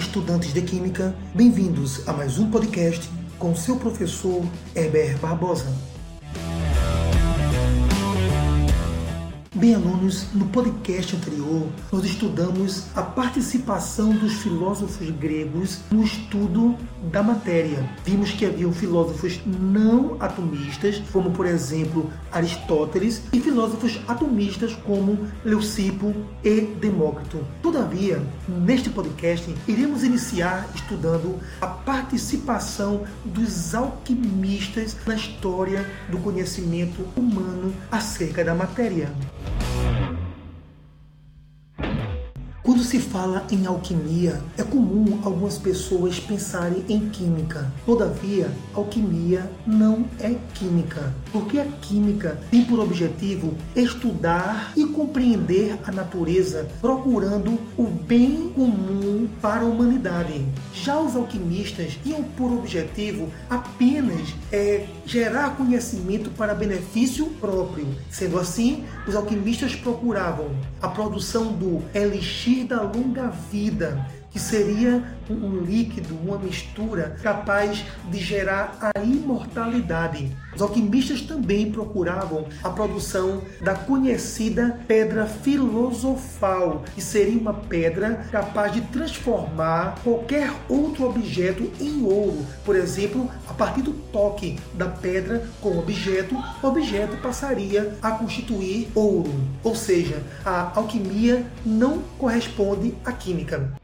estudantes de Química, bem-vindos a mais um podcast com seu professor Heber Barbosa. Bem, alunos, no podcast anterior nós estudamos a participação dos filósofos gregos no estudo da matéria. Vimos que haviam filósofos não atomistas, como por exemplo Aristóteles, e filósofos atomistas como Leucipo e Demócrito. Todavia, neste podcast, iremos iniciar estudando a participação dos alquimistas na história do conhecimento humano acerca da matéria. Se fala em alquimia, é comum algumas pessoas pensarem em química. Todavia, alquimia não é química, porque a química tem por objetivo estudar e compreender a natureza, procurando o bem comum para a humanidade. Já os alquimistas tinham por objetivo apenas é, gerar conhecimento para benefício próprio. Sendo assim, os alquimistas procuravam a produção do elixir da longa vida, que seria um líquido, uma mistura capaz de gerar a imortalidade. Os alquimistas também procuravam a produção da conhecida pedra filosofal, que seria uma pedra capaz de transformar qualquer outro objeto em ouro. Por exemplo, a partir do toque da pedra com objeto, o objeto passaria a constituir ouro. Ou seja, a alquimia não corresponde à química.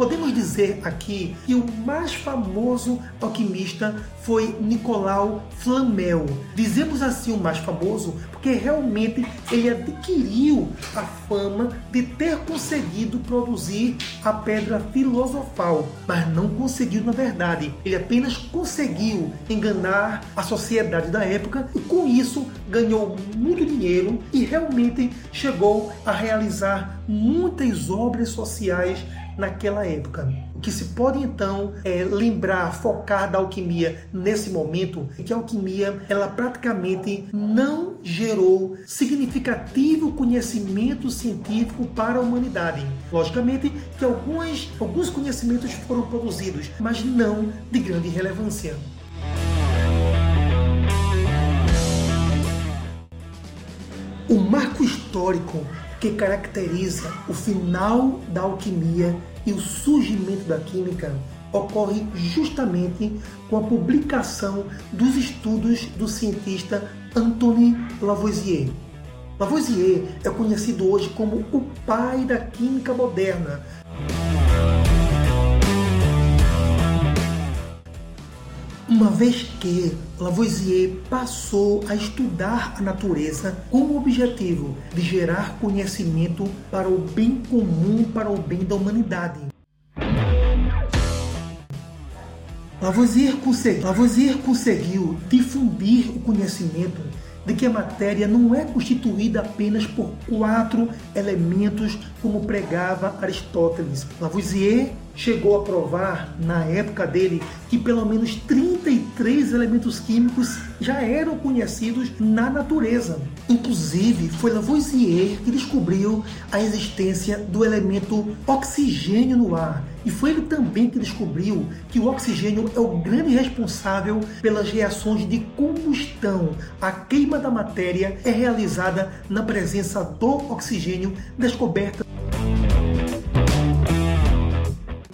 Podemos dizer aqui que o mais famoso alquimista foi Nicolau Flamel. Dizemos assim o mais famoso porque realmente ele adquiriu a fama de ter conseguido produzir a pedra filosofal, mas não conseguiu na verdade. Ele apenas conseguiu enganar a sociedade da época e com isso ganhou muito dinheiro e realmente chegou a realizar muitas obras sociais naquela época. O que se pode então é, lembrar, focar da alquimia nesse momento é que a alquimia ela praticamente não gerou significativo conhecimento científico para a humanidade. Logicamente que alguns, alguns conhecimentos foram produzidos, mas não de grande relevância. O marco histórico que caracteriza o final da alquimia e o surgimento da química ocorre justamente com a publicação dos estudos do cientista Antoine Lavoisier. Lavoisier é conhecido hoje como o pai da química moderna, Uma vez que Lavoisier passou a estudar a natureza com o objetivo de gerar conhecimento para o bem comum, para o bem da humanidade. Lavoisier, consegui, Lavoisier conseguiu difundir o conhecimento de que a matéria não é constituída apenas por quatro elementos, como pregava Aristóteles. Lavoisier chegou a provar, na época dele, que pelo menos 33 elementos químicos já eram conhecidos na natureza. Inclusive, foi Lavoisier que descobriu a existência do elemento oxigênio no ar. E foi ele também que descobriu que o oxigênio é o grande responsável pelas reações de combustão. A queima da matéria é realizada na presença do oxigênio descoberta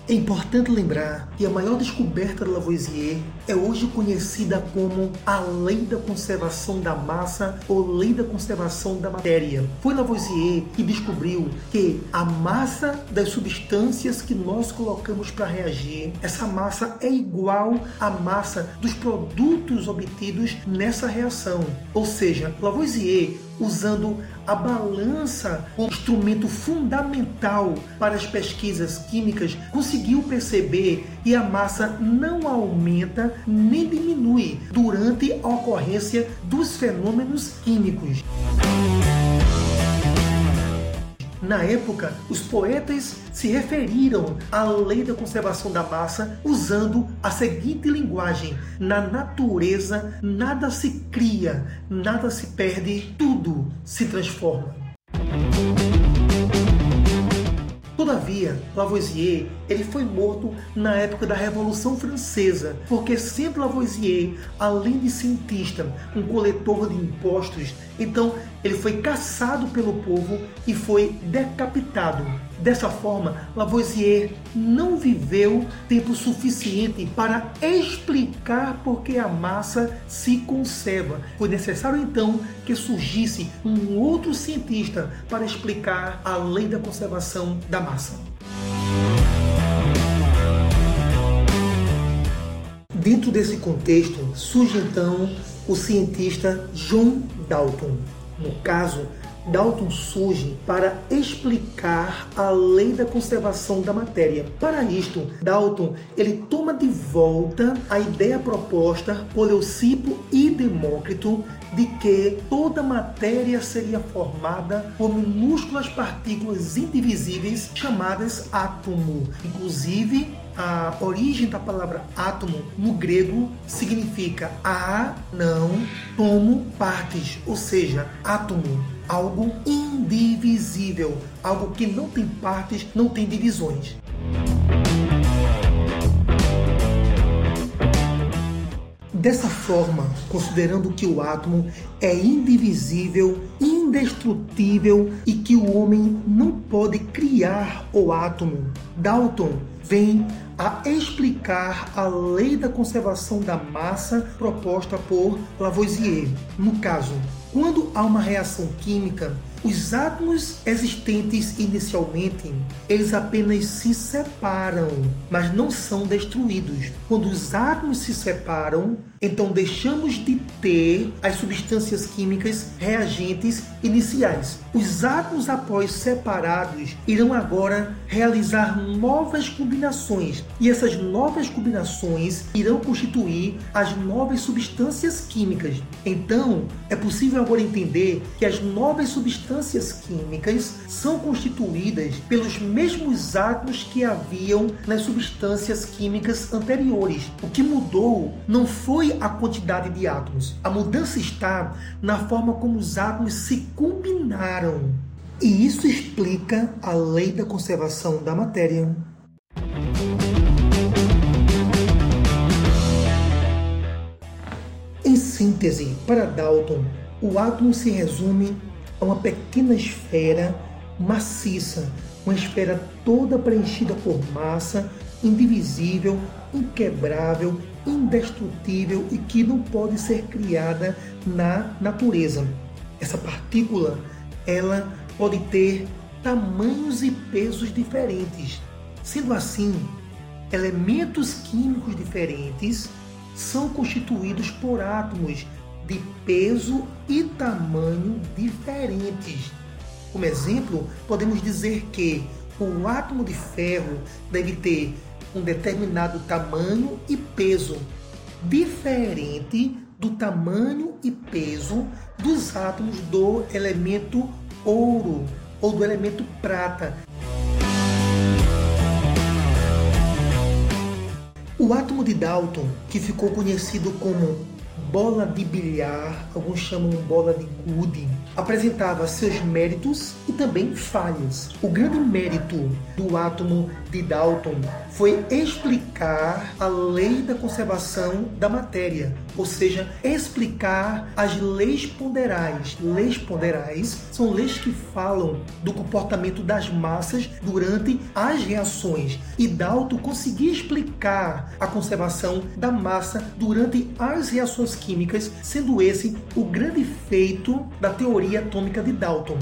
é importante lembrar que a maior descoberta de Lavoisier é hoje conhecida como a lei da conservação da massa ou lei da conservação da matéria. Foi Lavoisier que descobriu que a massa das substâncias que nós colocamos para reagir, essa massa é igual à massa dos produtos obtidos nessa reação. Ou seja, Lavoisier usando a balança como instrumento fundamental para as pesquisas químicas, conseguiu perceber que a massa não aumenta nem diminui durante a ocorrência dos fenômenos químicos. Na época, os poetas se referiram à lei da conservação da massa usando a seguinte linguagem: na natureza nada se cria, nada se perde, tudo se transforma. Todavia, Lavoisier ele foi morto na época da Revolução Francesa, porque sendo Lavoisier, além de cientista, um coletor de impostos, então ele foi caçado pelo povo e foi decapitado. Dessa forma, Lavoisier não viveu tempo suficiente para explicar por que a massa se conserva. Foi necessário então que surgisse um outro cientista para explicar a lei da conservação da massa. Dentro desse contexto, surge então o cientista John Dalton. No caso, Dalton surge para explicar a lei da conservação da matéria. Para isto, Dalton ele toma de volta a ideia proposta por Leucipo e Demócrito de que toda matéria seria formada por minúsculas partículas indivisíveis chamadas átomo. Inclusive, a origem da palavra átomo no grego significa a não tomo partes, ou seja, átomo, algo indivisível, algo que não tem partes, não tem divisões. Dessa forma, considerando que o átomo é indivisível, indestrutível e que o homem não pode criar o átomo, Dalton vem a explicar a lei da conservação da massa proposta por Lavoisier. No caso, quando há uma reação química, os átomos existentes inicialmente, eles apenas se separam, mas não são destruídos. Quando os átomos se separam, então deixamos de ter as substâncias químicas reagentes iniciais. Os átomos após separados irão agora realizar novas combinações, e essas novas combinações irão constituir as novas substâncias químicas. Então, é possível agora entender que as novas substâncias químicas são constituídas pelos mesmos átomos que haviam nas substâncias químicas anteriores. O que mudou não foi a quantidade de átomos. A mudança está na forma como os átomos se combinaram. E isso explica a lei da conservação da matéria. Em síntese, para Dalton, o átomo se resume a uma pequena esfera maciça, uma esfera toda preenchida por massa, indivisível, inquebrável indestrutível e que não pode ser criada na natureza. Essa partícula, ela pode ter tamanhos e pesos diferentes. Sendo assim, elementos químicos diferentes são constituídos por átomos de peso e tamanho diferentes. Como exemplo, podemos dizer que o átomo de ferro deve ter um determinado tamanho e peso, diferente do tamanho e peso dos átomos do elemento ouro ou do elemento prata. O átomo de Dalton, que ficou conhecido como bola de bilhar, alguns chamam bola de gude, apresentava seus méritos e também falhas. O grande mérito do átomo de Dalton foi explicar a lei da conservação da matéria, ou seja, explicar as leis ponderais. Leis ponderais são leis que falam do comportamento das massas durante as reações. E Dalton conseguia explicar a conservação da massa durante as químicas, sendo esse o grande feito da teoria atômica de Dalton.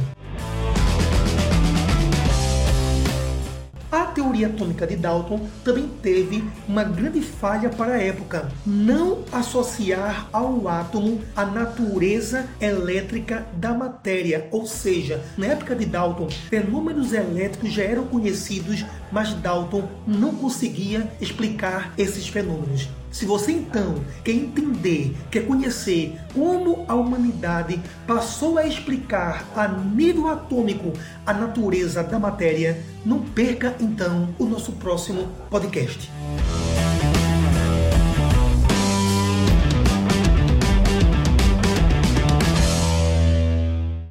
A teoria atômica de Dalton também teve uma grande falha para a época: não associar ao átomo a natureza elétrica da matéria. Ou seja, na época de Dalton, fenômenos elétricos já eram conhecidos, mas Dalton não conseguia explicar esses fenômenos. Se você então quer entender, quer conhecer como a humanidade passou a explicar a nível atômico a natureza da matéria, não perca então o nosso próximo podcast.